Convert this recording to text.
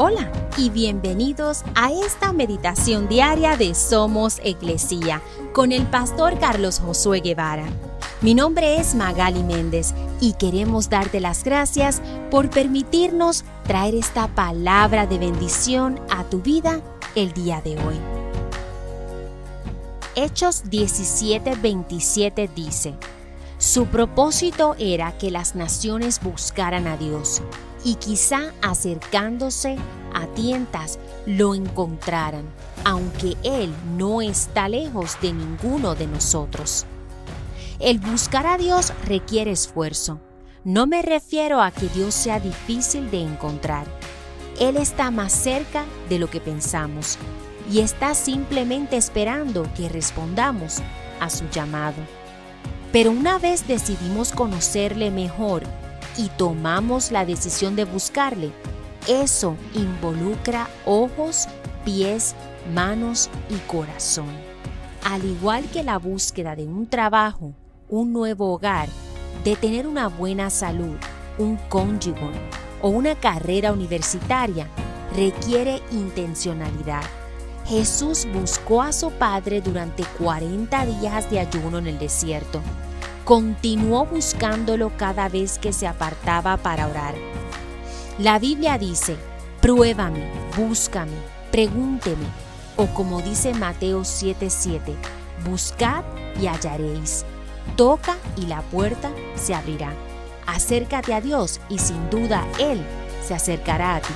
Hola y bienvenidos a esta meditación diaria de Somos Iglesia con el pastor Carlos Josué Guevara. Mi nombre es Magali Méndez y queremos darte las gracias por permitirnos traer esta palabra de bendición a tu vida el día de hoy. Hechos 17:27 dice, su propósito era que las naciones buscaran a Dios y quizá acercándose a tientas lo encontraran, aunque Él no está lejos de ninguno de nosotros. El buscar a Dios requiere esfuerzo. No me refiero a que Dios sea difícil de encontrar. Él está más cerca de lo que pensamos y está simplemente esperando que respondamos a su llamado. Pero una vez decidimos conocerle mejor y tomamos la decisión de buscarle, eso involucra ojos, pies, manos y corazón. Al igual que la búsqueda de un trabajo, un nuevo hogar, de tener una buena salud, un cónyuge o una carrera universitaria, requiere intencionalidad. Jesús buscó a su Padre durante 40 días de ayuno en el desierto continuó buscándolo cada vez que se apartaba para orar. La Biblia dice, pruébame, búscame, pregúnteme, o como dice Mateo 7:7, buscad y hallaréis, toca y la puerta se abrirá. Acércate a Dios y sin duda Él se acercará a ti.